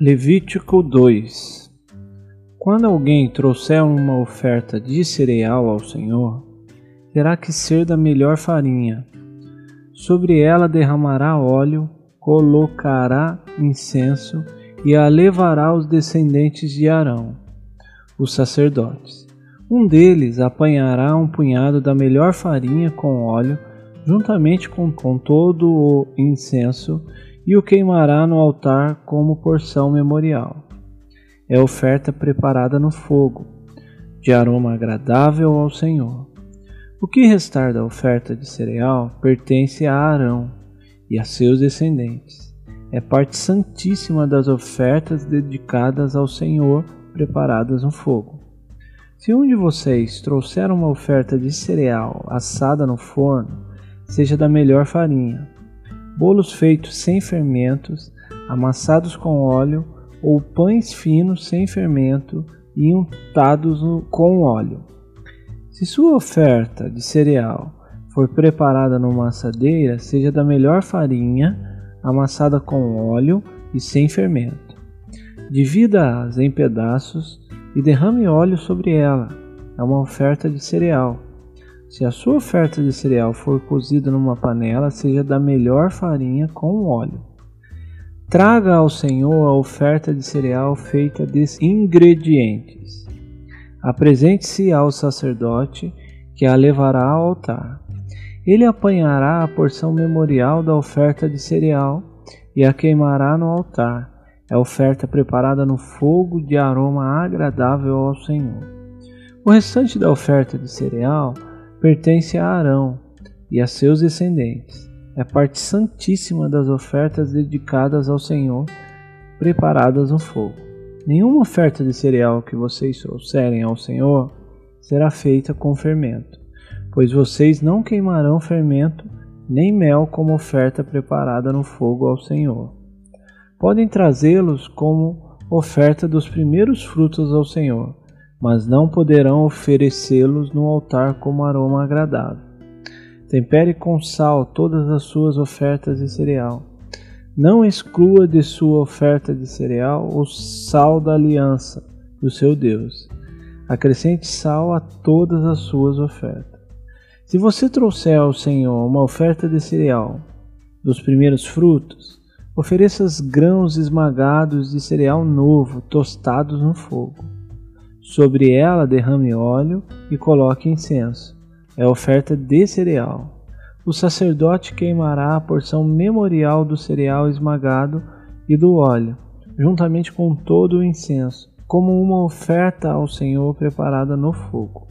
Levítico 2 Quando alguém trouxer uma oferta de cereal ao Senhor, terá que ser da melhor farinha. Sobre ela derramará óleo, colocará incenso e a levará aos descendentes de Arão, os sacerdotes. Um deles apanhará um punhado da melhor farinha com óleo, juntamente com, com todo o incenso, e o queimará no altar como porção memorial. É oferta preparada no fogo, de aroma agradável ao Senhor. O que restar da oferta de cereal pertence a Arão e a seus descendentes. É parte santíssima das ofertas dedicadas ao Senhor preparadas no fogo. Se um de vocês trouxer uma oferta de cereal assada no forno, seja da melhor farinha, bolos feitos sem fermentos, amassados com óleo, ou pães finos sem fermento e untados com óleo. Se sua oferta de cereal for preparada numa assadeira, seja da melhor farinha, amassada com óleo e sem fermento. Divida-as em pedaços e derrame óleo sobre ela. É uma oferta de cereal. Se a sua oferta de cereal for cozida numa panela, seja da melhor farinha com óleo. Traga ao Senhor a oferta de cereal feita de ingredientes. Apresente-se ao sacerdote, que a levará ao altar. Ele apanhará a porção memorial da oferta de cereal e a queimará no altar. É oferta preparada no fogo de aroma agradável ao Senhor. O restante da oferta de cereal pertence a Arão e a seus descendentes. É parte santíssima das ofertas dedicadas ao Senhor, preparadas no fogo. Nenhuma oferta de cereal que vocês trouxerem ao Senhor será feita com fermento, pois vocês não queimarão fermento nem mel como oferta preparada no fogo ao Senhor. Podem trazê-los como oferta dos primeiros frutos ao Senhor mas não poderão oferecê-los no altar como aroma agradável. Tempere com sal todas as suas ofertas de cereal. Não exclua de sua oferta de cereal o sal da aliança do seu Deus. Acrescente sal a todas as suas ofertas. Se você trouxer ao Senhor uma oferta de cereal dos primeiros frutos, ofereça grãos esmagados de cereal novo, tostados no fogo. Sobre ela derrame óleo e coloque incenso. É oferta de cereal. O sacerdote queimará a porção memorial do cereal esmagado e do óleo, juntamente com todo o incenso, como uma oferta ao Senhor preparada no fogo.